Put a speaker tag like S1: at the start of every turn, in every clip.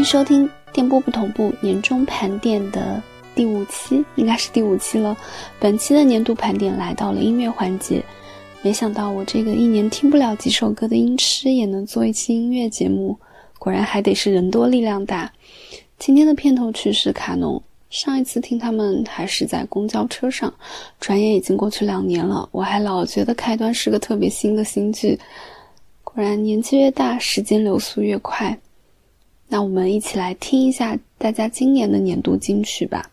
S1: 迎收听电波不同步年终盘点的第五期，应该是第五期了。本期的年度盘点来到了音乐环节，没想到我这个一年听不了几首歌的音痴也能做一期音乐节目，果然还得是人多力量大。今天的片头曲是卡农，上一次听他们还是在公交车上，转眼已经过去两年了，我还老觉得开端是个特别新的新剧。果然年纪越大，时间流速越快。那我们一起来听一下大家今年的年度金曲吧。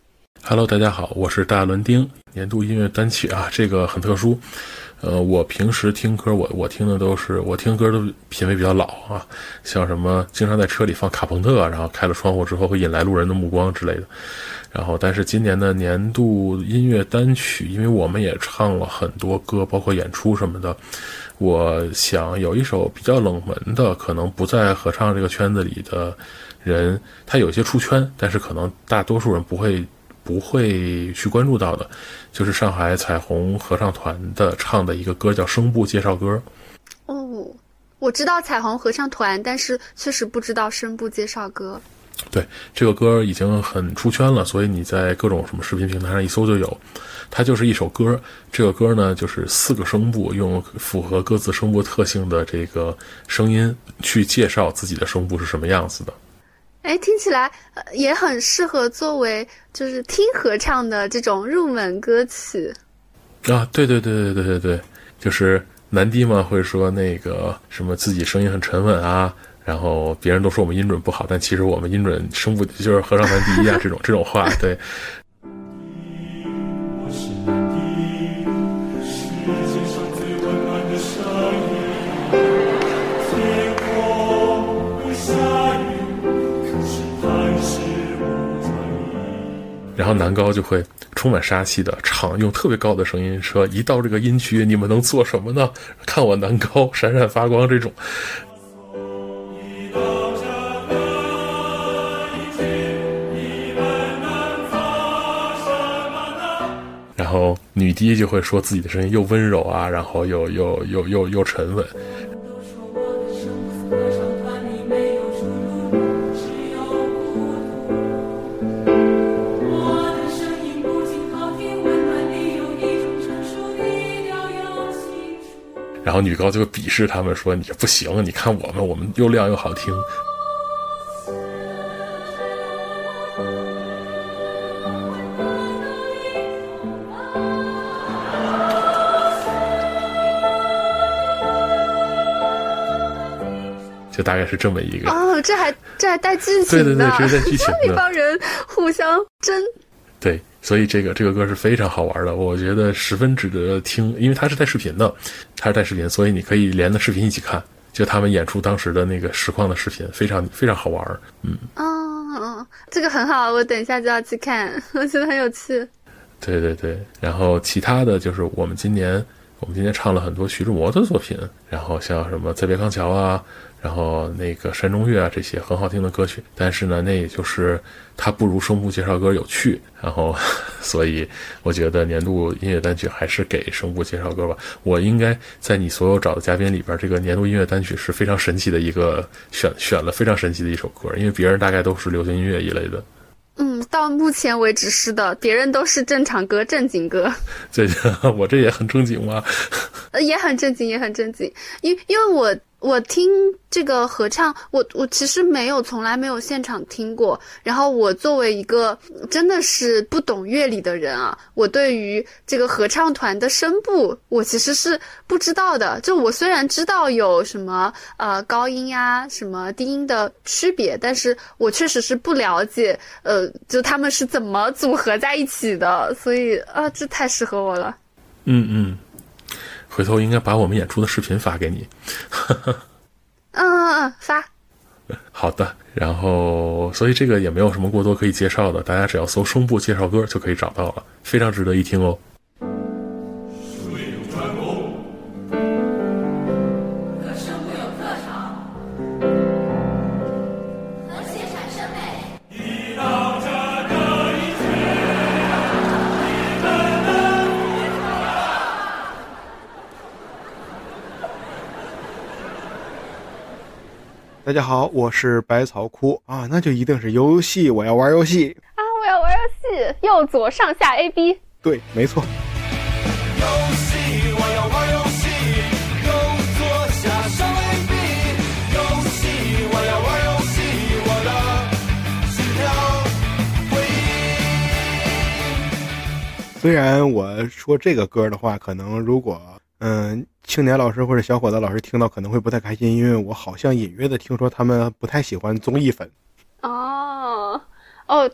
S2: Hello，大家好，我是大伦丁。年度音乐单曲啊，这个很特殊。呃，我平时听歌，我我听的都是我听歌的品味比较老啊，像什么经常在车里放卡朋特，然后开了窗户之后会引来路人的目光之类的。然后，但是今年的年度音乐单曲，因为我们也唱了很多歌，包括演出什么的。我想有一首比较冷门的，可能不在合唱这个圈子里的人，他有些出圈，但是可能大多数人不会不会去关注到的，就是上海彩虹合唱团的唱的一个歌，叫《声部介绍歌》。
S1: 哦，我知道彩虹合唱团，但是确实不知道声部介绍歌。
S2: 对，这个歌已经很出圈了，所以你在各种什么视频平台上一搜就有。它就是一首歌，这个歌呢就是四个声部，用符合各自声部特性的这个声音去介绍自己的声部是什么样子的。
S1: 哎，听起来也很适合作为就是听合唱的这种入门歌曲。
S2: 啊，对对对对对对对，就是男低嘛会说那个什么自己声音很沉稳啊。然后别人都说我们音准不好，但其实我们音准声部就是合唱团第一啊，这种这种话，对。然后男高就会充满杀气的唱，用特别高的声音说：“一到这个音区，你们能做什么呢？看我男高闪闪发光这种。”然后女低就会说自己的声音又温柔啊，然后又又又又又沉稳。然后女高就鄙视他们说：“你这不行，你看我们，我们又亮又好听。”大概是这么一个
S1: 哦，这还这还带剧情
S2: 的，对对对，这是带 剧情的，
S1: 一帮人互相争。
S2: 对，所以这个这个歌是非常好玩的，我觉得十分值得听，因为它是带视频的，它是带视频，所以你可以连着视频一起看，就他们演出当时的那个实况的视频，非常非常好玩。嗯，
S1: 哦，这个很好，我等一下就要去看，我觉得很有趣。
S2: 对对对，然后其他的就是我们今年我们今年唱了很多徐志摩的作品，然后像什么《再别康桥》啊。然后那个山中月啊，这些很好听的歌曲，但是呢，那也就是它不如声部介绍歌有趣。然后，所以我觉得年度音乐单曲还是给声部介绍歌吧。我应该在你所有找的嘉宾里边，这个年度音乐单曲是非常神奇的一个选，选了非常神奇的一首歌，因为别人大概都是流行音乐一类的。
S1: 嗯，到目前为止是的，别人都是正常歌、正经歌。
S2: 这，我这也很正经吗？
S1: 呃，也很正经，也很正经。因因为我。我听这个合唱，我我其实没有从来没有现场听过。然后我作为一个真的是不懂乐理的人啊，我对于这个合唱团的声部，我其实是不知道的。就我虽然知道有什么呃高音呀、什么低音的区别，但是我确实是不了解，呃，就他们是怎么组合在一起的。所以啊，这太适合我了。
S2: 嗯嗯。回头应该把我们演出的视频发给你。
S1: 嗯嗯嗯，发。
S2: 好的，然后所以这个也没有什么过多可以介绍的，大家只要搜“声部介绍歌”就可以找到了，非常值得一听哦。
S3: 大家好，我是百草枯啊，那就一定是游戏，我要玩游戏
S1: 啊，我要玩游戏，右左上下 A B，
S3: 对，没错。
S4: 游戏，我要玩游戏，右左下上 A B，游戏，我要玩游戏，我的心跳回
S3: 忆。虽然我说这个歌的话，可能如果嗯。青年老师或者小伙子老师听到可能会不太开心，因为我好像隐约的听说他们不太喜欢综艺粉。
S1: 哦哦，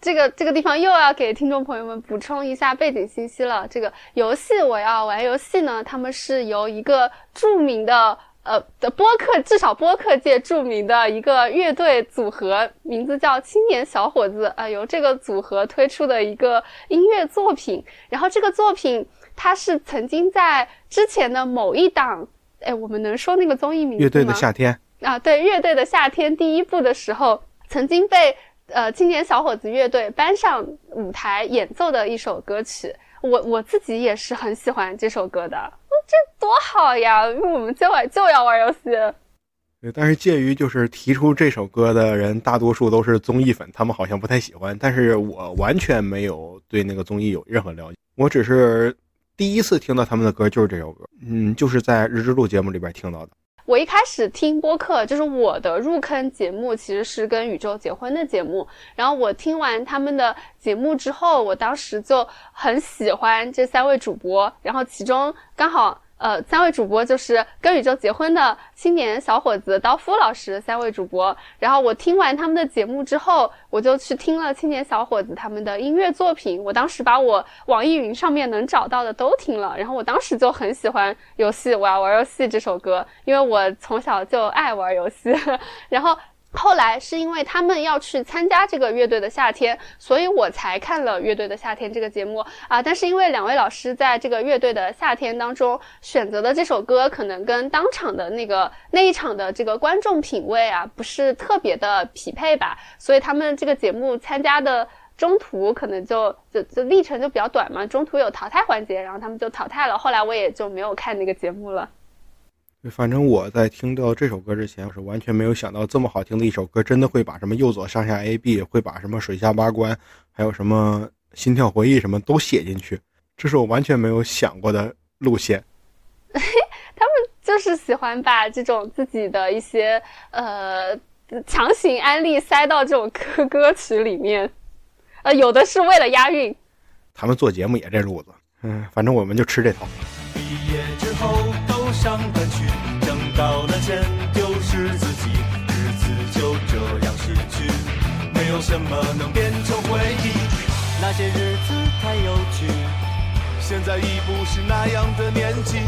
S1: 这个这个地方又要给听众朋友们补充一下背景信息了。这个游戏我要玩游戏呢，他们是由一个著名的呃的播客，至少播客界著名的一个乐队组合，名字叫青年小伙子啊，由这个组合推出的一个音乐作品。然后这个作品。他是曾经在之前的某一档，哎，我们能说那个综艺名字吗？
S3: 乐队的夏天
S1: 啊，对，乐队的夏天第一部的时候，曾经被呃青年小伙子乐队搬上舞台演奏的一首歌曲。我我自己也是很喜欢这首歌的，这多好呀！因为我们今晚就要玩游戏。
S3: 对，但是介于就是提出这首歌的人，大多数都是综艺粉，他们好像不太喜欢。但是我完全没有对那个综艺有任何了解，我只是。第一次听到他们的歌就是这首歌，嗯，就是在日之路节目里边听到的。
S1: 我一开始听播客，就是我的入坑节目其实是跟宇宙结婚的节目。然后我听完他们的节目之后，我当时就很喜欢这三位主播，然后其中刚好。呃，三位主播就是跟宇宙结婚的青年小伙子刀夫老师，三位主播。然后我听完他们的节目之后，我就去听了青年小伙子他们的音乐作品。我当时把我网易云上面能找到的都听了，然后我当时就很喜欢游戏，我要玩游戏这首歌，因为我从小就爱玩游戏，然后。后来是因为他们要去参加这个乐队的夏天，所以我才看了乐队的夏天这个节目啊。但是因为两位老师在这个乐队的夏天当中选择的这首歌，可能跟当场的那个那一场的这个观众品味啊，不是特别的匹配吧，所以他们这个节目参加的中途可能就就就历程就比较短嘛，中途有淘汰环节，然后他们就淘汰了。后来我也就没有看那个节目了。
S3: 反正我在听到这首歌之前，我是完全没有想到这么好听的一首歌，真的会把什么右左上下 A B，会把什么水下八关，还有什么心跳回忆什么都写进去，这是我完全没有想过的路线。
S1: 他们就是喜欢把这种自己的一些呃强行安利塞到这种歌歌曲里面，呃，有的是为了押韵。
S3: 他们做节目也这路子，嗯，反正我们就吃这套。
S4: 毕业之后都上班去。挣到了钱就是自己，日子就这样失去，没有什么能变成回忆。那些日子太有趣，现在已不是那样的年纪。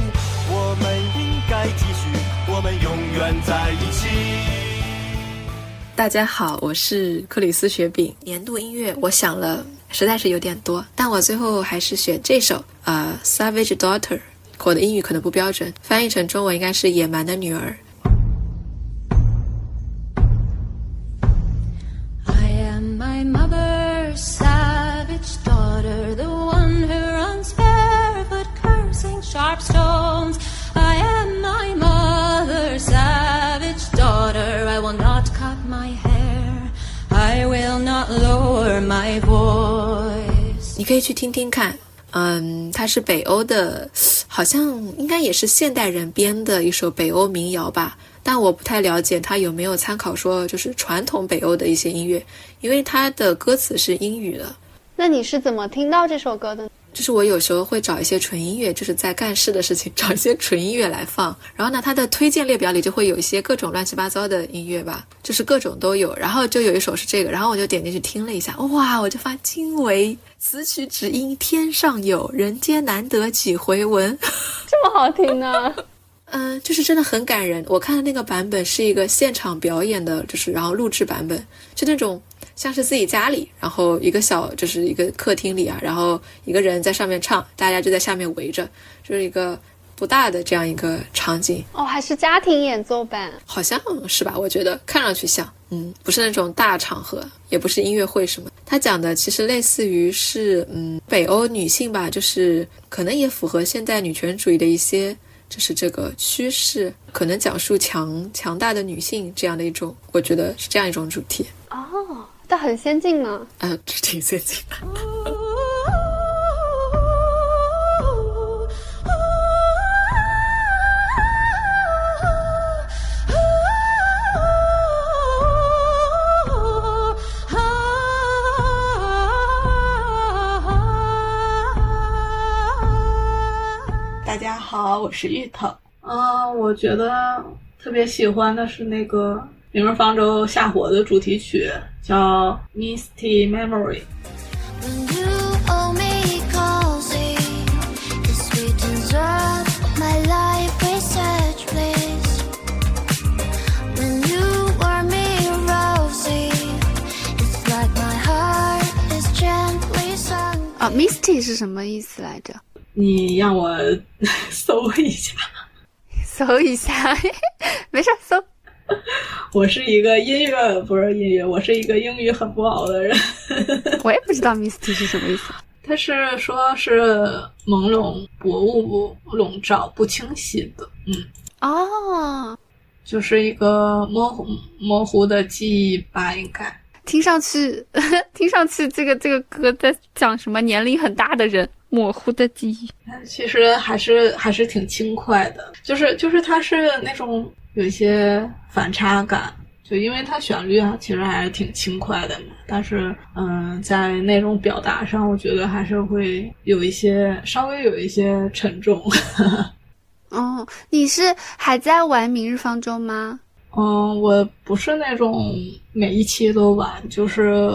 S4: 我们应该继续，我们永远在一起。
S5: 大家好，我是克里斯雪饼。年度音乐，我想了，实在是有点多，但我最后还是选这首，呃，《Savage Daughter》。我的英语可能不标准，翻译成中文应该是“野蛮的女儿”。你可以去听听看。嗯，它是北欧的，好像应该也是现代人编的一首北欧民谣吧，但我不太了解它有没有参考说就是传统北欧的一些音乐，因为它的歌词是英语的。
S1: 那你是怎么听到这首歌的？
S5: 就是我有时候会找一些纯音乐，就是在干事的事情找一些纯音乐来放。然后呢，它的推荐列表里就会有一些各种乱七八糟的音乐吧，就是各种都有。然后就有一首是这个，然后我就点进去听了一下，哇，我就发惊为此曲只应天上有人间难得几回闻，
S1: 这么好听呢？
S5: 嗯，就是真的很感人。我看的那个版本是一个现场表演的，就是然后录制版本，就那种。像是自己家里，然后一个小就是一个客厅里啊，然后一个人在上面唱，大家就在下面围着，就是一个不大的这样一个场景
S1: 哦，还是家庭演奏版，
S5: 好像是吧？我觉得看上去像，嗯，不是那种大场合，也不是音乐会什么。他讲的其实类似于是，嗯，北欧女性吧，就是可能也符合现代女权主义的一些就是这个趋势，可能讲述强强大的女性这样的一种，我觉得是这样一种主题。
S1: 哦，但很先进呢。
S5: 呃，挺先进的。
S6: 大家好，我是芋头。嗯，我觉得特别喜欢的是那个《明日方舟下火》的主题曲，叫《Misty Memory》。
S7: When you owe me cozy, the sweetens up my life research, please. When you were me rosy, it's like my heart is gently sung.
S1: 啊，Misty 是什么意思来着？
S6: 你让我搜一下，
S1: 搜一下，没事儿搜。
S6: 我是一个音乐不是音乐，我是一个英语很不好的人。
S1: 我也不知道 Misty 是什么意思。
S6: 它是说是朦胧、薄雾笼罩、不清晰的，嗯，
S1: 哦，
S6: 就是一个模糊模糊的记忆吧，应该。
S1: 听上去，听上去这个这个歌在讲什么？年龄很大的人模糊的记忆。
S6: 其实还是还是挺轻快的，就是就是它是那种有一些反差感，就因为它旋律啊，其实还是挺轻快的嘛。但是嗯，在那种表达上，我觉得还是会有一些稍微有一些沉重。
S1: 哦，你是还在玩《明日方舟》吗？
S6: 嗯，我不是那种每一期都玩，就是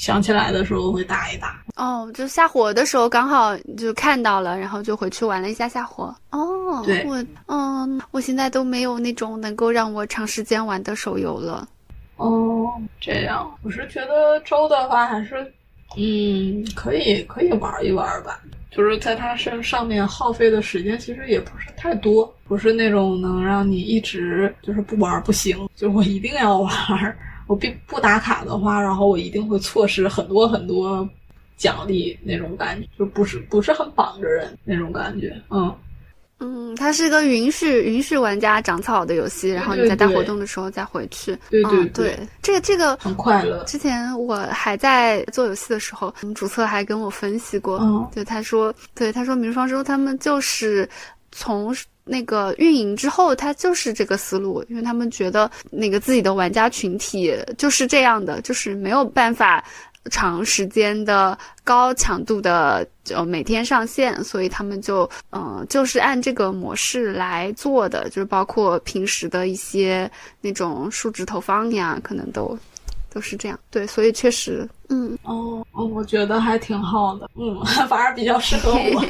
S6: 想起来的时候会打一打。
S1: 哦，就下火的时候刚好就看到了，然后就回去玩了一下下火。哦，
S6: 对
S1: 我，嗯，我现在都没有那种能够让我长时间玩的手游了。
S6: 哦，这样，我是觉得周的话还是，嗯，可以可以玩一玩吧。就是在它身上面耗费的时间其实也不是太多，不是那种能让你一直就是不玩不行，就我一定要玩。我并不打卡的话，然后我一定会错失很多很多奖励那种感觉，就不是不是很绑着人那种感觉。嗯，
S1: 嗯，它是一个允许允许玩家长草的游戏，然后你在带活动的时候再回去。
S6: 对对
S1: 嗯、对，这个这个
S6: 很快乐。
S1: 之前我还在做游戏的时候，主策还跟我分析过，
S6: 嗯
S1: 对他说，对他说，明日方舟他们就是从那个运营之后，他就是这个思路，因为他们觉得那个自己的玩家群体就是这样的，就是没有办法。长时间的高强度的就每天上线，所以他们就嗯、就是按这个模式来做的，就是包括平时的一些那种数值投放呀，可能都都是这样。对，所以确实，嗯，
S6: 哦，哦我觉得还挺好的，嗯，反而比较适合我。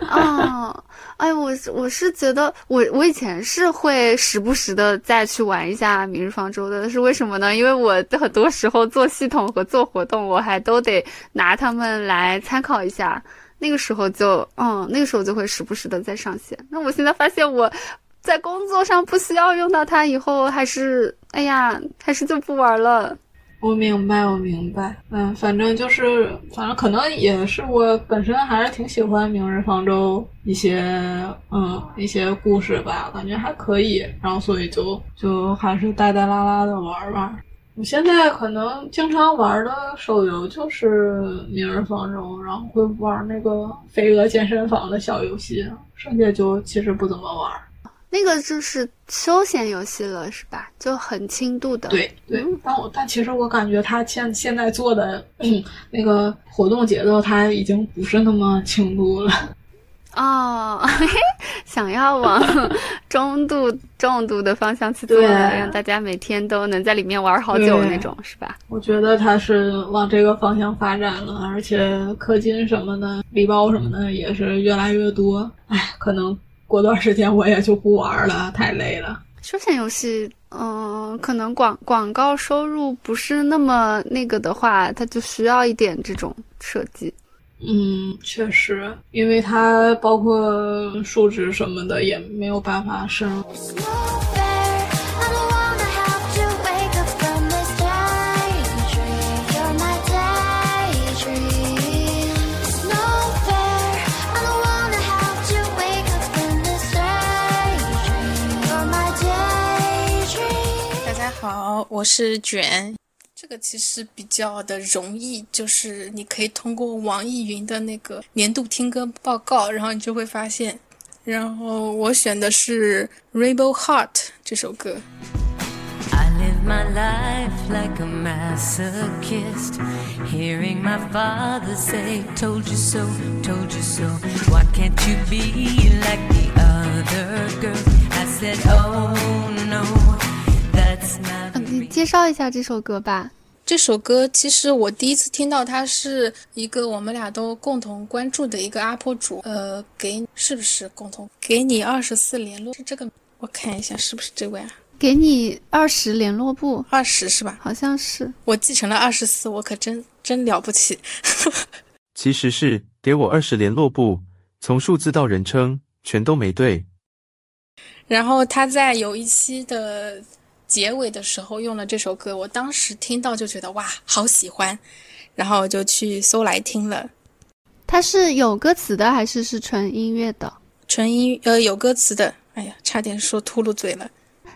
S1: 哦，哎，我是我是觉得我我以前是会时不时的再去玩一下《明日方舟》的，是为什么呢？因为我很多时候做系统和做活动，我还都得拿他们来参考一下。那个时候就，嗯，那个时候就会时不时的再上线。那我现在发现我在工作上不需要用到它，以后还是，哎呀，还是就不玩了。
S6: 我明白，我明白。嗯，反正就是，反正可能也是我本身还是挺喜欢《明日方舟》一些，嗯，一些故事吧，感觉还可以。然后所以就就还是带带拉拉的玩玩。我现在可能经常玩的手游就是《明日方舟》，然后会玩那个《飞蛾健身房》的小游戏，剩下就其实不怎么玩。
S1: 那个就是休闲游戏了，是吧？就很轻度的。
S6: 对对，但我但其实我感觉他现现在做的、嗯、那个活动节奏，他已经不是那么轻度了。
S1: 哦，嘿 嘿，想要往 中度、重度的方向去做，让大家每天都能在里面玩好久那种，是吧？
S6: 我觉得他是往这个方向发展了，而且氪金什么的、礼包什么的也是越来越多。唉，可能过段时间我也就不玩了，太累了。
S1: 休闲游戏，嗯、可能广广告收入不是那么那个的话，它就需要一点这种设计。
S6: 嗯，确实，因为它包括数值什么的也没有办法深入。
S8: 我是卷。这个其实比较的容易，就是你可以通过网易云的那个年度听歌报告，然后你就会发现。然后我选的是《Rainbow Heart》这首歌。
S9: I live my life like a masochist, hearing my father say, Told you so, told you so. Why can't you be like the other girl? I said, Oh no,
S1: 你介绍一下这首歌吧。
S8: 这首歌其实我第一次听到，它是一个我们俩都共同关注的一个阿婆主，呃，给是不是共同给你二十四联络是这个？我看一下是不是这位啊？
S1: 给你二十联络簿，
S8: 二十是吧？
S1: 好像是。
S8: 我继承了二十四，我可真真了不起。
S10: 其实是给我二十联络部，从数字到人称全都没对。
S8: 然后他在有一期的结尾的时候用了这首歌，我当时听到就觉得哇，好喜欢，然后就去搜来听了。
S1: 它是有歌词的还是是纯音乐的？
S8: 纯音呃有歌词的。哎呀，差点说秃噜嘴了。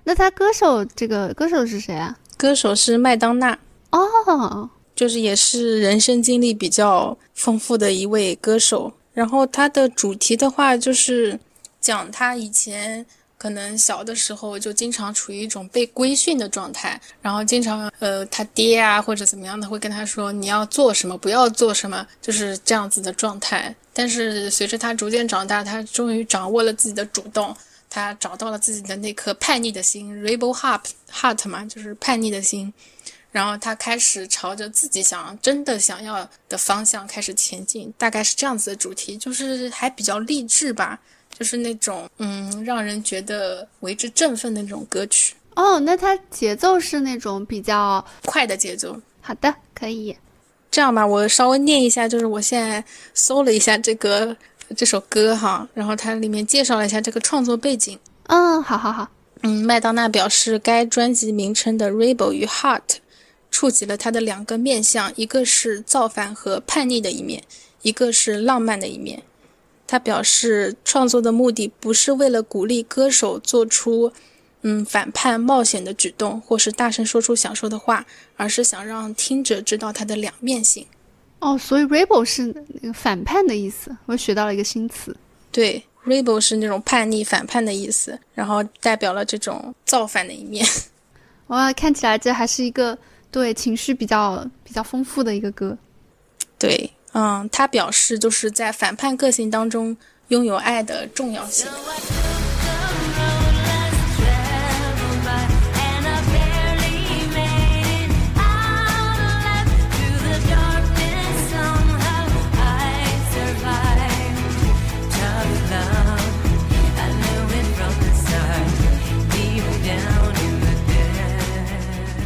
S1: 那他歌手这个歌手是谁啊？
S8: 歌手是麦当娜。
S1: 哦，
S8: 就是也是人生经历比较丰富的一位歌手。然后他的主题的话，就是讲他以前可能小的时候就经常处于一种被规训的状态，然后经常呃他爹啊或者怎么样的会跟他说你要做什么，不要做什么，就是这样子的状态。但是随着他逐渐长大，他终于掌握了自己的主动。他找到了自己的那颗叛逆的心，rebel heart heart 嘛，就是叛逆的心。然后他开始朝着自己想真的想要的方向开始前进，大概是这样子的主题，就是还比较励志吧，就是那种嗯，让人觉得为之振奋的那种歌曲。
S1: 哦，那它节奏是那种比较
S8: 快的节奏。
S1: 好的，可以。
S8: 这样吧，我稍微念一下，就是我现在搜了一下这个。这首歌哈，然后它里面介绍了一下这个创作背景。
S1: 嗯，好好好。
S8: 嗯，麦当娜表示，该专辑名称的 “Rebel” 与 “Heart” 触及了他的两个面相，一个是造反和叛逆的一面，一个是浪漫的一面。他表示，创作的目的不是为了鼓励歌手做出嗯反叛冒险的举动，或是大声说出想说的话，而是想让听者知道他的两面性。
S1: 哦，所以 rebel 是那个反叛的意思，我学到了一个新词。
S8: 对，rebel 是那种叛逆、反叛的意思，然后代表了这种造反的一面。
S1: 哇，看起来这还是一个对情绪比较比较丰富的一个歌。
S8: 对，嗯，他表示就是在反叛个性当中拥有爱的重要性。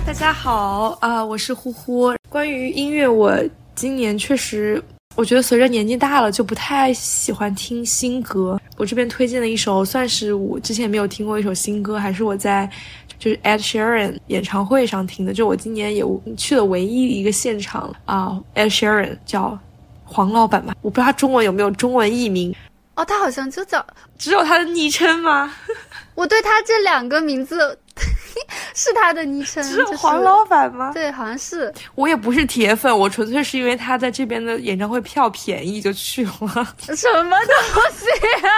S11: 大家好啊、我是呼呼。关于音乐，我今年确实，我觉得随着年纪大了，就不太喜欢听新歌。我这边推荐的一首，算是我之前没有听过一首新歌，还是我在就是 Ed Sheeran 演唱会上听的，就我今年也去了唯一一个现场啊、呃、，Ed Sheeran 叫黄老板吧，我不知道他中文有没有中文译名。
S1: 哦，他好像就叫，
S11: 只有他的昵称吗？
S1: 我对他这两个名字 是他的昵称，
S11: 是黄老板吗？
S1: 对，好像是。
S11: 我也不是铁粉，我纯粹是因为他在这边的演唱会票便宜就去了。
S1: 什么东西啊？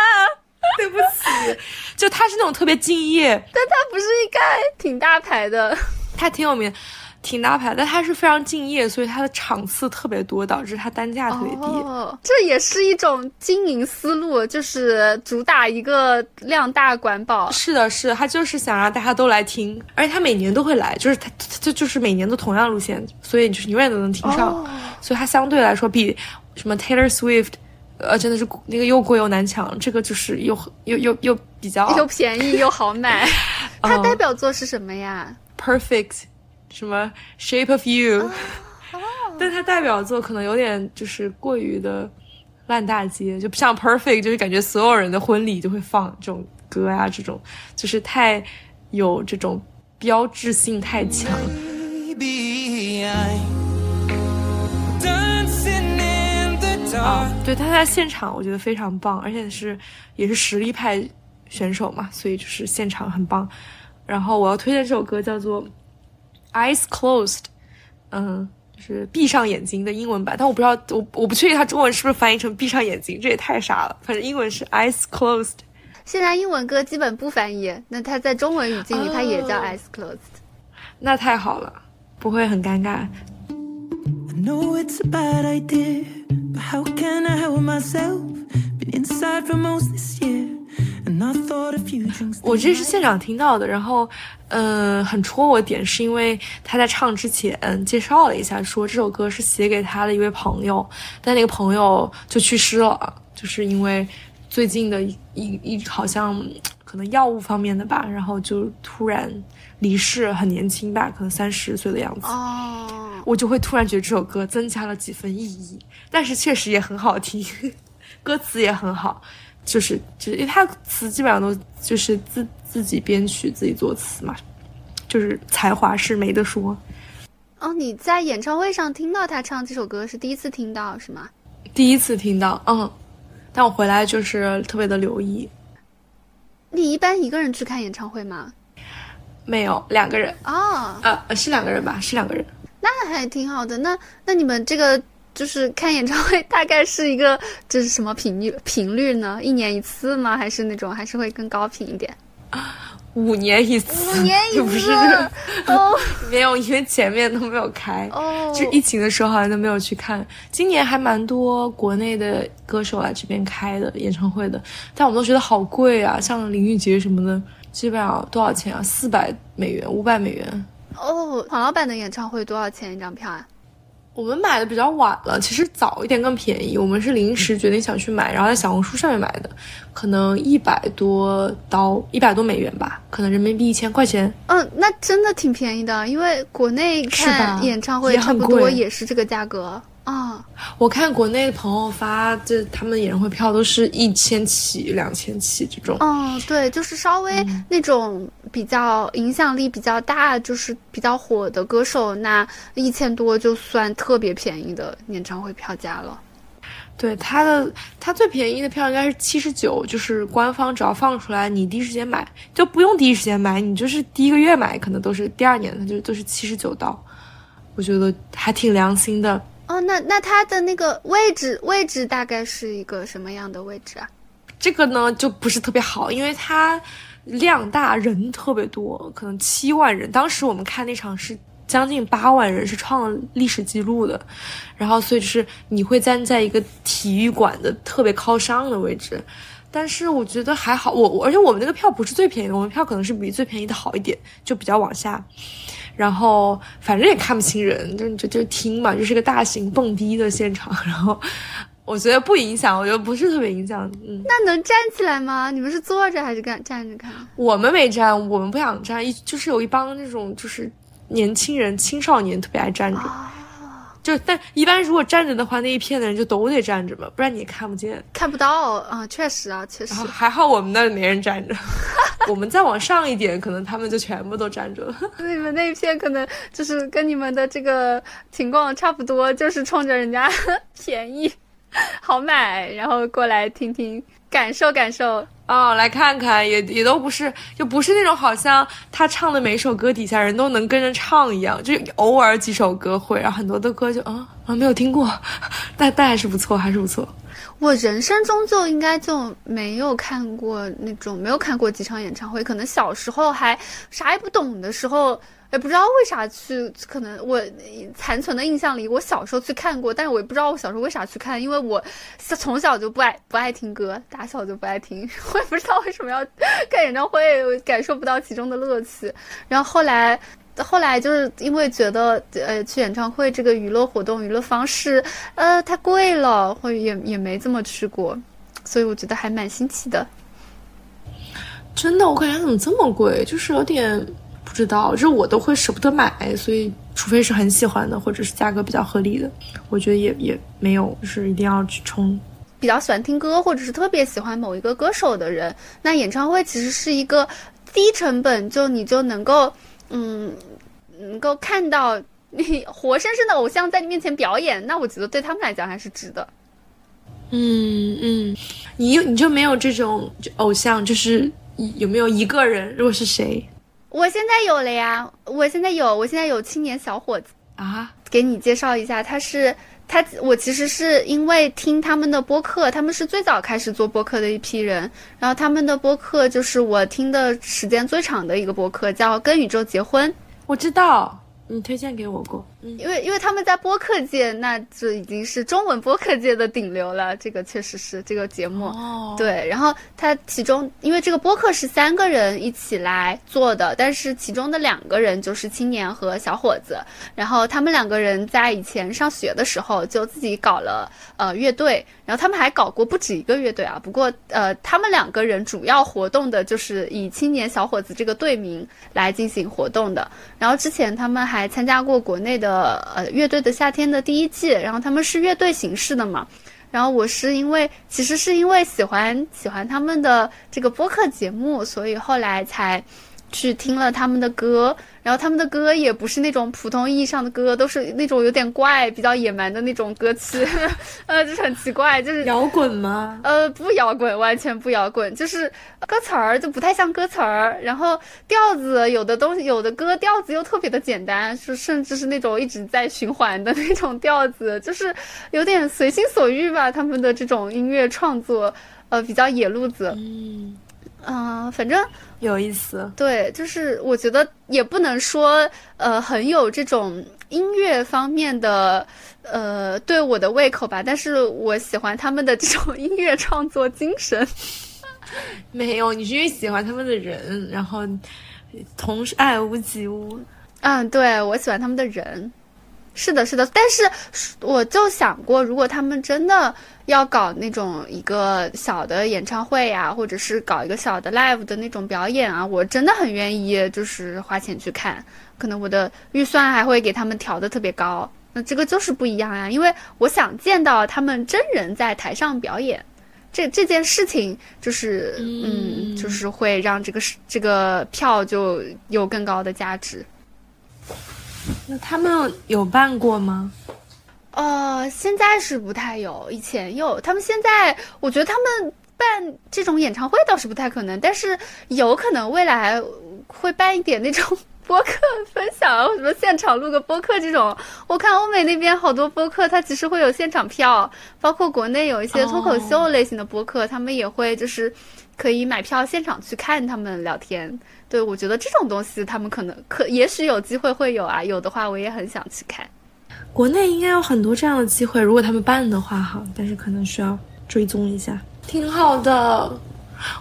S11: 对不起，就他是那种特别敬业，
S1: 但他不是应该挺大牌的？
S11: 他挺有名。挺大牌，但他是非常敬业，所以他的场次特别多，导致他单价特别低。
S1: 哦，这也是一种经营思路，就是主打一个量大管饱。
S11: 是的，是的，他就是想让大家都来听，而且他每年都会来，就是他他就是每年都同样路线，所以就是永远都能听上。
S1: 哦、
S11: 所以他相对来说比什么 Taylor Swift，呃，真的是那个又贵又难抢，这个就是又又又又比较
S1: 又便宜又好买。他代表作是什么呀、
S11: 嗯、？Perfect。什么 Shape of You，、但他代表作可能有点就是过于的烂大街，就不像 Perfect，就是感觉所有人的婚礼就会放这种歌啊，这种就是太有这种标志性太强。啊，对，他在现场我觉得非常棒，而且是也是实力派选手嘛，所以就是现场很棒。然后我要推荐这首歌叫做。Eyes Closed，嗯，就是闭上眼睛的英文版，但我不知道，我我不确定它中文是不是翻译成闭上眼睛，这也太傻了。反正英文是 Eyes Closed。
S1: 现在英文歌基本不翻译，那它在中文语境里它也叫
S11: 哦
S1: eyes closed。
S11: 那太好了，不会很尴尬。
S12: I know it's a bad idea, but how can I help myself? Been inside for most this year, and I thought a few drinks.
S11: 我这是现场听到的，然后，呃，很戳我点，是因为他在唱之前介绍了一下，说这首歌是写给他的一位朋友，但那个朋友就去世了，就是因为最近的一一一好像可能药物方面的吧，然后就突然离世，很年轻吧，可能三十岁的样子。
S1: 哦，
S11: 我就会突然觉得这首歌增加了几分意义，但是确实也很好听，歌词也很好，就是就是因为他词基本上都就是自自己编曲自己作词嘛，就是才华是没得说。
S1: 哦，你在演唱会上听到他唱这首歌是第一次听到是吗？
S11: 第一次听到，嗯，但我回来就是特别的留意，
S1: 你一般一个人去看演唱会吗？
S11: 没有两个人，
S1: 哦，
S11: 呃，是两个人吧，是两个人。
S1: 那还挺好的。那那你们这个就是看演唱会，大概是一个就是什么频率频率呢？一年一次吗？还是那种还是会更高频一点？
S11: 五年一次，
S1: 五年 一
S11: 不是
S1: 次哦
S11: 没有，因为前面都没有开，
S1: 哦，
S11: 就疫情的时候好像都没有去看。今年还蛮多国内的歌手来这边开的演唱会的，但我们都觉得好贵啊，像林俊杰什么的，基本上多少钱啊？四百美元、五百美元。
S1: 哦，黄老板的演唱会多少钱一张票啊？
S11: 我们买的比较晚了，其实早一点更便宜。我们是临时决定想去买，然后在小红书上面买的，可能一百多刀，一百多美元吧，可能人民币一千块钱。
S1: 嗯，那真的挺便宜的，因为国内看演唱会差不多也是这个价格啊。
S11: 我看国内的朋友发，这他们演唱会票都是一千起、两千起这种。
S1: 哦，对，就是稍微
S11: 嗯
S1: 那种比较影响力比较大，就是比较火的歌手，那一千多就算特别便宜的演唱会票价了。
S11: 对，它的它最便宜的票应该是七十九，就是官方只要放出来，你第一时间买就不用第一时间买，你就是第一个月买，可能都是第二年它就都是七十九刀，我觉得还挺良心的。
S1: 哦，那那它的那个位置位置大概是一个什么样的位置啊？
S11: 这个呢就不是特别好，因为它量大，人特别多，可能七万人。当时我们看那场是将近八万人，是创了历史记录的。然后，所以就是你会站在一个体育馆的特别靠上的位置。但是我觉得还好，我我而且我们那个票不是最便宜的，我们票可能是比最便宜的好一点，就比较往下。然后反正也看不清人，就就就听嘛，就是个大型蹦迪的现场。然后我觉得不影响，我觉得不是特别影响。嗯，
S1: 那能站起来吗？你们是坐着还是干站着看？
S11: 我们没站，我们不想站，一就是有一帮那种就是年轻人、青少年特别爱站着。就但一般如果站着的话，那一片的人就都得站着嘛，不然你也看不见。
S1: 看不到啊，确实啊，确实。
S11: 还好我们那儿没人站着，我们再往上一点，可能他们就全部都站着 了。
S1: 你们那一片可能就是跟你们的这个情况差不多，就是冲着人家 便宜好买，然后过来听听，感受感受。
S11: 哦，来看看，也也都不是，就不是那种好像他唱的每首歌底下人都能跟着唱一样，就偶尔几首歌会，然后很多的歌就啊啊没有听过，但但还是不错，还是不错。
S1: 我人生中就应该就没有看过那种没有看过几场演唱会，可能小时候还啥也不懂的时候，也不知道为啥去，可能我残存的印象里，我小时候去看过，但是我也不知道我小时候为啥去看，因为我从小就不爱不爱听歌，打小就不爱听，我也不知道为什么要看演唱会，我感受不到其中的乐趣。然后后来。后来就是因为觉得，呃，去演唱会这个娱乐活动、娱乐方式，呃，太贵了，或也也没这么去过，所以我觉得还蛮新奇的。
S11: 真的，我感觉怎么这么贵，就是有点知道，就是我都会舍不得买，所以除非是很喜欢的，或者是价格比较合理的，我觉得也也没有，就是一定要去冲。
S1: 比较喜欢听歌，或者是特别喜欢某一个歌手的人，那演唱会其实是一个低成本，就你就能够，嗯，能够看到你活生生的偶像在你面前表演，那我觉得对他们来讲还是值得。
S11: 嗯嗯，你有你就没有这种偶像，就是有没有一个人？如果是谁？
S1: 我现在有了呀，我现在有，我现在有青年小伙子
S11: 啊，
S1: 给你介绍一下，他是他，我其实是因为听他们的播客，他们是最早开始做播客的一批人，然后他们的播客就是我听的时间最长的一个播客，叫《跟宇宙结婚》。
S11: 我知道，你推荐给我过。嗯，
S1: 因为因为他们在播客界，那就已经是中文播客界的顶流了。这个确实是这个节目，
S11: 哦，
S1: 对。然后他其中，因为这个播客是三个人一起来做的，但是其中的两个人就是青年和小伙子。然后他们两个人在以前上学的时候就自己搞了呃乐队，然后他们还搞过不止一个乐队啊。不过呃，他们两个人主要活动的就是以青年小伙子这个队名来进行活动的。然后之前他们还参加过国内的。呃，乐队的夏天的第一季，然后他们是乐队形式的嘛，然后我是因为其实是因为喜欢喜欢他们的这个播客节目，所以后来才去听了他们的歌，然后他们的歌也不是那种普通意义上的歌，都是那种有点怪、比较野蛮的那种歌词，呃，就是很奇怪，就是
S11: 摇滚吗？
S1: 呃，不摇滚，完全不摇滚，就是歌词儿就不太像歌词儿，然后调子有的东西，有的歌调子又特别的简单，是甚至是那种一直在循环的那种调子，就是有点随心所欲吧。他们的这种音乐创作，呃，比较野路子，
S11: 嗯
S1: 嗯、反正。
S11: 有意思，
S1: 对，就是我觉得也不能说呃很有这种音乐方面的呃对我的胃口吧，但是我喜欢他们的这种 音乐创作精神。
S11: 没有，你是因为喜欢他们的人，然后同时爱屋及乌。
S1: 嗯，对，我喜欢他们的人。是的，是的，但是我就想过，如果他们真的要搞那种一个小的演唱会呀、或者是搞一个小的 live 的那种表演啊，我真的很愿意，就是花钱去看。可能我的预算还会给他们调的特别高。那这个就是不一样呀，因为我想见到他们真人在台上表演，这这件事情就是嗯，就是会让这个是这个票就有更高的价值。
S11: 那他们有办过吗？
S1: 呃，现在是不太有，以前有。他们现在，我觉得他们办这种演唱会倒是不太可能，但是有可能未来会办一点那种播客分享，什么现场录个播客这种。我看欧美那边好多播客，它其实会有现场票，包括国内有一些脱口秀类型的播客，他们也会就是可以买票现场去看他们聊天。对，我觉得这种东西他们可能可也许有机会会有啊，有的话我也很想去看。
S11: 国内应该有很多这样的机会，如果他们办的话哈，但是可能需要追踪一下。挺好的，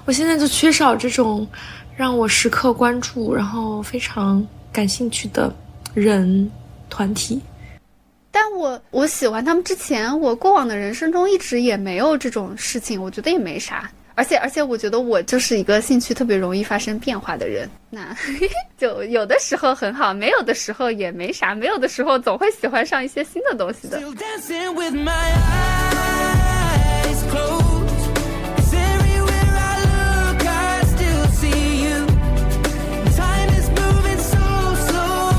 S11: 我现在就缺少这种让我时刻关注，然后非常感兴趣的人团体。
S1: 但我我喜欢他们之前，我过往的人生中一直也没有这种事情，我觉得也没啥。而且而且，我觉得我就是一个兴趣特别容易发生变化的人。那就有的时候很好，没有的时候也没啥，没有的时候总会喜欢上一些新的东西的。
S12: Still dancing with my eyes closed. 'Cause everywhere I look, I still see you. Time is moving so slow.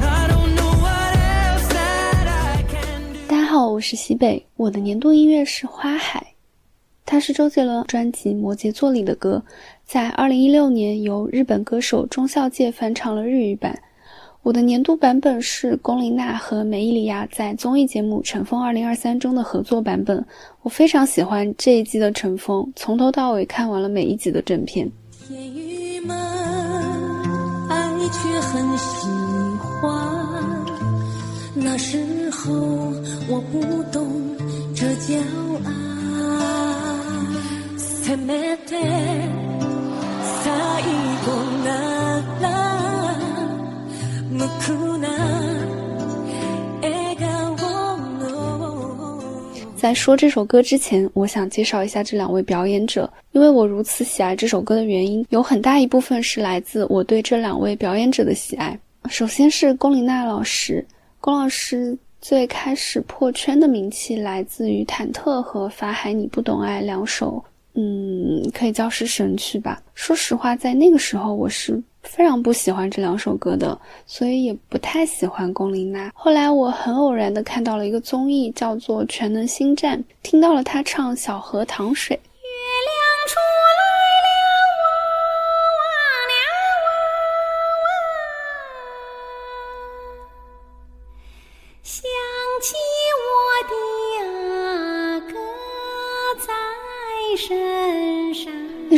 S12: I don't know what else that I can do.
S1: 大家好，我是西北，我的年度音乐是《花海》，它是周杰伦专辑《摩羯座》里的歌，在2016年由日本歌手中孝介翻唱了日语版。我的年度版本是龚琳娜和梅伊里亚在综艺节目《乘风2023》中的合作版本。我非常喜欢这一季的《乘风》，从头到尾看完了每一集的正片。
S9: 天郁闷，爱却很喜欢。那时候我不懂这叫爱。せめて最後なら無垢な笑顔の。
S1: 在说这首歌之前，我想介绍一下这两位表演者，因为我如此喜爱这首歌的原因，有很大一部分是来自我对这两位表演者的喜爱。首先是龚琳娜老师，龚老师最开始破圈的名气来自于《忐忑》和《法海你不懂爱》两首， 嗯，可以叫是神曲吧。说实话，在那个时候我是非常不喜欢这两首歌的，所以也不太喜欢龚琳娜。后来我很偶然的看到了一个综艺，叫做《全能星战》，听到了她唱《小河淌水》。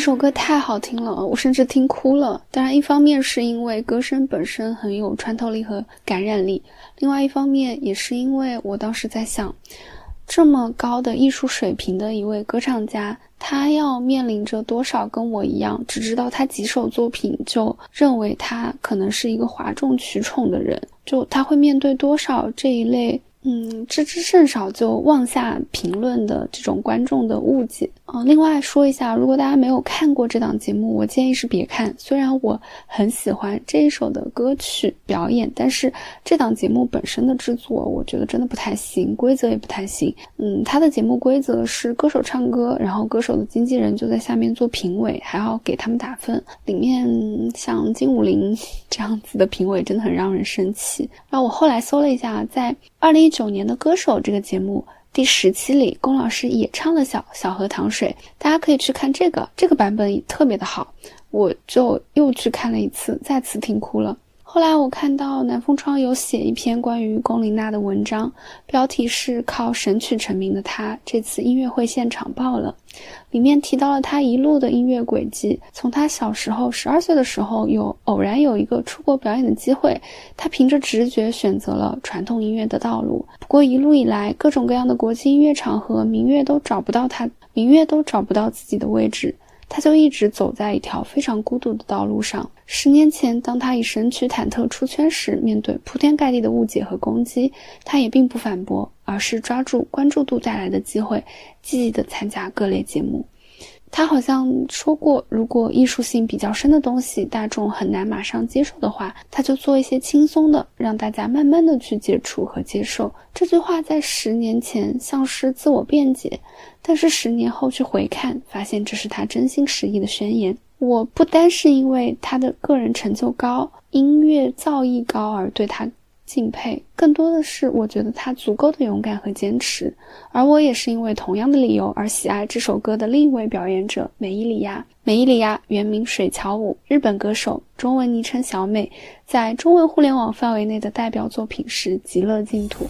S13: 这首歌太好听了，我甚至听哭了。当然，一方面是因为歌声本身很有穿透力和感染力，另外一方面也是因为我当时在想，这么高的艺术水平的一位歌唱家，他要面临着多少跟我一样只知道他几首作品就认为他可能是一个哗众取宠的人，就他会面对多少这一类。嗯，知之甚少就妄下评论的这种观众的误解啊、另外说一下，如果大家没有看过这档节目，我建议是别看。虽然我很喜欢这一首的歌曲表演，但是这档节目本身的制作，我觉得真的不太行，规则也不太行。嗯，它的节目规则是歌手唱歌，然后歌手的经纪人就在下面做评委，还要给他们打分。里面像金武林 这样子的评委真的很让人生气。然后我后来搜了一下，在二零一九年的《歌手》这个节目第十期里，龚老师也唱了小《小河淌水》，大家可以去看这个，这个版本也特别的好，我就又去看了一次，再次听哭了。后来我看到南风窗有写一篇关于龚琳娜的文章，标题是“靠神曲成名的她，这次音乐会现场爆了”。里面提到了她一路的音乐轨迹，从她小时候十二岁的时候有偶然有一个出国表演的机会，她凭着直觉选择了传统音乐的道路。不过一路以来，各种各样的国际音乐场合，民乐都找不到她，民乐都找不到自己的位置。他就一直走在一条非常孤独的道路上。十年前，当他以神曲忐忑出圈时，面对铺天盖地的误解和攻击，他也并不反驳，而是抓住关注度带来的机会，积极的参加各类节目。他好像说过，如果艺术性比较深的东西大众很难马上接受的话，他就做一些轻松的，让大家慢慢的去接触和接受。这句话在十年前像是自我辩解，但是十年后去回看，发现这是他真心实意的宣言。我不单是因为他的个人成就高、音乐造诣高而对他敬佩，更多的是我觉得他足够的勇敢和坚持。而我也是因为同样的理由而喜爱这首歌的另一位表演者美伊里亚。美伊里亚原名水桥舞，日本歌手，中文昵称小美，在中文互联网范围内的代表作品是《极乐净土》。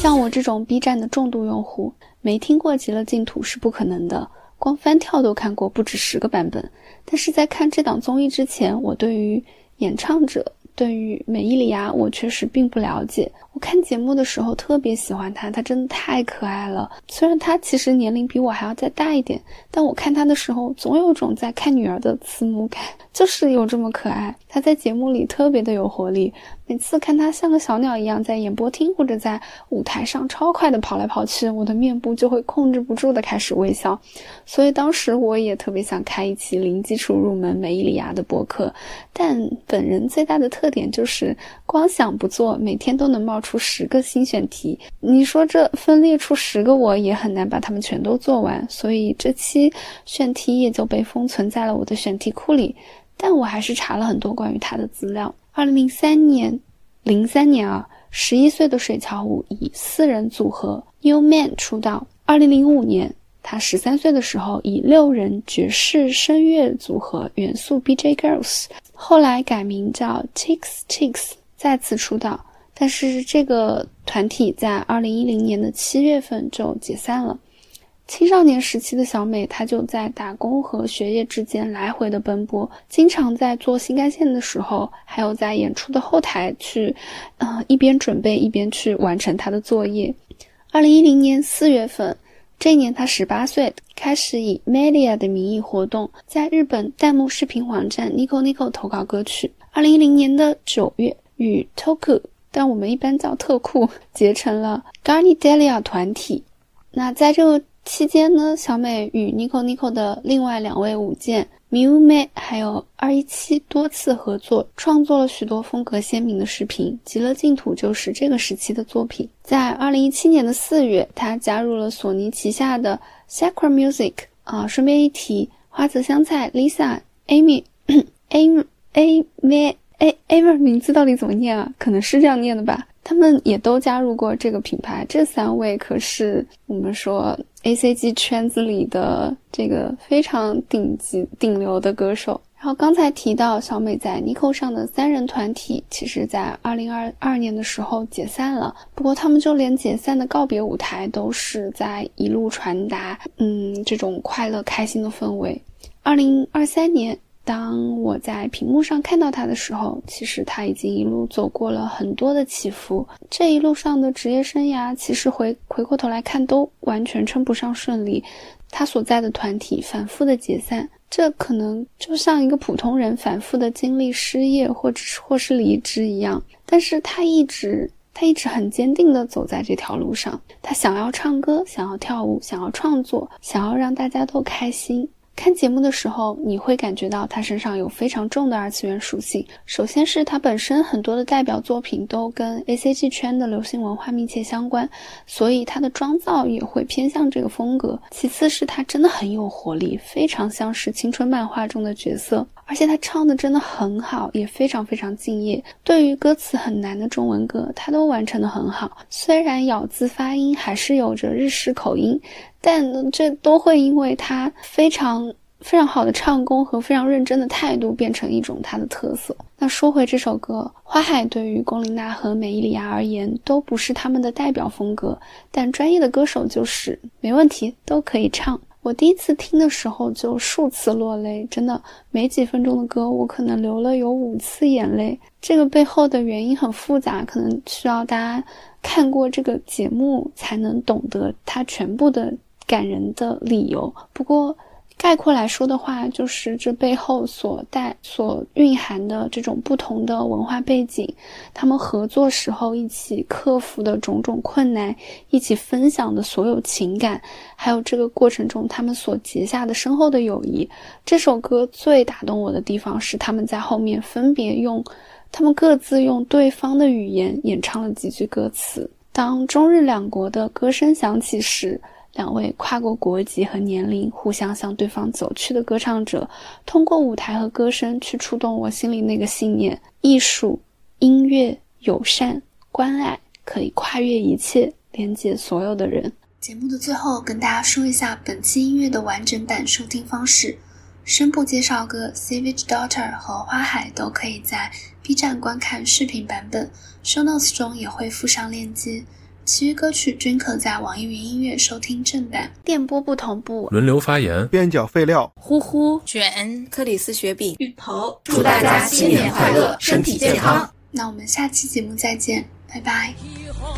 S13: 像我这种 B 站的重度用户，没听过《极乐净土》是不可能的，光翻跳都看过不止十个版本。但是在看这档综艺之前，我对于演唱者，对于美伊里亚，我确实并不了解。我看节目的时候特别喜欢她，她真的太可爱了。虽然她其实年龄比我还要再大一点，但我看她的时候总有种在看女儿的慈母感，就是有这么可爱。她在节目里特别的有活力，每次看他像个小鸟一样在演播厅或者在舞台上超快的跑来跑去，我的面部就会控制不住的开始微笑。所以当时我也特别想开一期零基础入门美伊里亚的播客，但本人最大的特点就是光想不做，每天都能冒出十个新选题。你说这分裂出十个我也很难把它们全都做完，所以这期选题也就被封存在了我的选题库里。但我还是查了很多关于他的资料。二零零三年，零三年啊，十一岁的水桥舞以四人组合 New Man 出道。二零零五年，他十三岁的时候以六人爵士声乐组合元素 BJ Girls，后来改名叫 Chicks Chicks 再次出道。但是这个团体在二零一零年的七月份就解散了。青少年时期的小美，她就在打工和学业之间来回的奔波，经常在做新干线的时候，还有在演出的后台去，呃，一边准备一边去完成她的作业。二零一零年四月份，这一年她十八岁，开始以 Media 的名义活动，在日本弹幕视频网站 Nico Nico 投稿歌曲。二零一零年的九月，与 Toku，但我们一般叫特酷，结成了 Garnidelia 团体。那在这个期间呢，小美与 Nico Nico 的另外两位舞剑 Miu Mei 还有二一七多次合作，创作了许多风格鲜明的视频。《极乐净土》就是这个时期的作品。在二零一七年的四月，她加入了索尼旗下的 Sacra Music。啊，顺便一提，花泽香菜 Lisa Amy Amy Amy A A 名字到底怎么念啊？可能是这样念的吧。他们也都加入过这个品牌。这三位可是我们说 A C G 圈子里的这个非常顶级、顶流的歌手。然后刚才提到小美在 Nico 上的三人团体，其实在二零二二年的时候解散了。不过他们就连解散的告别舞台都是在一路传达，嗯，这种快乐开心的氛围。二零二三年，当我在屏幕上看到他的时候，其实他已经一路走过了很多的起伏。这一路上的职业生涯，其实回回过头来看，都完全称不上顺利。他所在的团体反复的解散，这可能就像一个普通人反复的经历失业或者是或是离职一样。但是他一直他一直很坚定的走在这条路上，他想要唱歌，想要跳舞，想要创作，想要让大家都开心。看节目的时候，你会感觉到他身上有非常重的二次元属性。首先是他本身很多的代表作品都跟 A C G 圈的流行文化密切相关，所以他的妆造也会偏向这个风格。其次是他真的很有活力，非常像是青春漫画中的角色，而且他唱的真的很好，也非常非常敬业。对于歌词很难的中文歌，他都完成的很好。虽然咬字发音还是有着日式口音。但这都会因为他非常非常好的唱功和非常认真的态度，变成一种他的特色。那说回这首歌，《花海》对于龚琳娜和美伊里亚而言都不是他们的代表风格，但专业的歌手就是没问题，都可以唱。我第一次听的时候就数次落泪，真的没几分钟的歌，我可能流了有五次眼泪。这个背后的原因很复杂，可能需要大家看过这个节目才能懂得它全部的。感人的理由。不过，概括来说的话，就是这背后所带、所蕴含的这种不同的文化背景，他们合作时候一起克服的种种困难，一起分享的所有情感，还有这个过程中他们所结下的深厚的友谊。这首歌最打动我的地方是他们在后面分别用，他们各自用对方的语言演唱了几句歌词。当中日两国的歌声响起时。两位跨过国籍和年龄，互相向对方走去的歌唱者，通过舞台和歌声去触动我心里那个信念：艺术、音乐、友善、关爱，可以跨越一切，连接所有的人。节目的最后，跟大家说一下本期音乐的完整版收听方式：声部介绍歌《Savage Daughter》和《花海》都可以在 B 站观看视频版本，Show Notes 中也会附上链接。其余歌曲均可在网易云音乐收听正版。电波不同步，
S2: 轮流发言，
S3: 边角废料，
S14: 呼呼
S8: 卷
S14: 克里斯雪饼
S6: 芋头，
S5: 祝大家新年快乐，身体健康。
S13: 那我们下期节目再见，拜拜。
S9: 以后